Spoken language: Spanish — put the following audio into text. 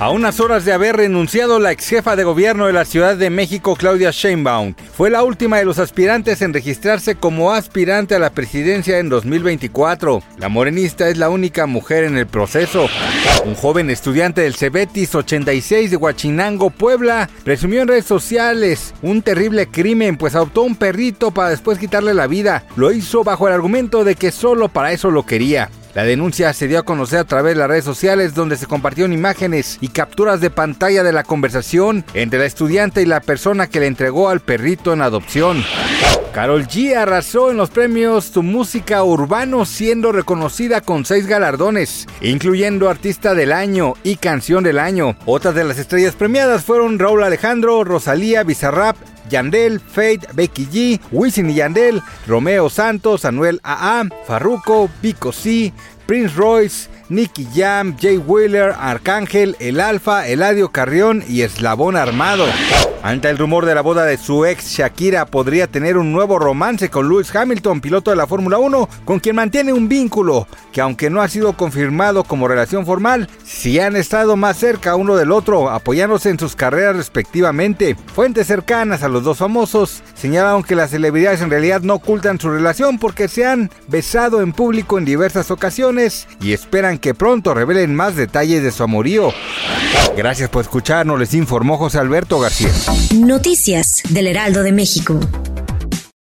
A unas horas de haber renunciado la ex jefa de gobierno de la Ciudad de México, Claudia Sheinbaum, fue la última de los aspirantes en registrarse como aspirante a la presidencia en 2024. La morenista es la única mujer en el proceso. Un joven estudiante del Cebetis 86 de Huachinango, Puebla, presumió en redes sociales un terrible crimen, pues adoptó un perrito para después quitarle la vida. Lo hizo bajo el argumento de que solo para eso lo quería. La denuncia se dio a conocer a través de las redes sociales donde se compartieron imágenes y capturas de pantalla de la conversación entre la estudiante y la persona que le entregó al perrito en adopción. Carol G arrasó en los premios su música urbano siendo reconocida con seis galardones, incluyendo Artista del Año y Canción del Año. Otras de las estrellas premiadas fueron Raúl Alejandro, Rosalía, Bizarrap, Yandel, Fate, Becky G, Wisin y Yandel, Romeo Santos, Anuel AA, Farruko, Pico C, Prince Royce, Nicky Jam, Jay Wheeler, Arcángel, El Alfa, Eladio Carrión y Eslabón Armado. Ante el rumor de la boda de su ex, Shakira podría tener un nuevo romance con Lewis Hamilton, piloto de la Fórmula 1, con quien mantiene un vínculo que aunque no ha sido confirmado como relación formal, sí han estado más cerca uno del otro, apoyándose en sus carreras respectivamente. Fuentes cercanas a los dos famosos señalaron que las celebridades en realidad no ocultan su relación porque se han besado en público en diversas ocasiones y esperan que pronto revelen más detalles de su amorío. Gracias por escucharnos, les informó José Alberto García. Noticias del Heraldo de México.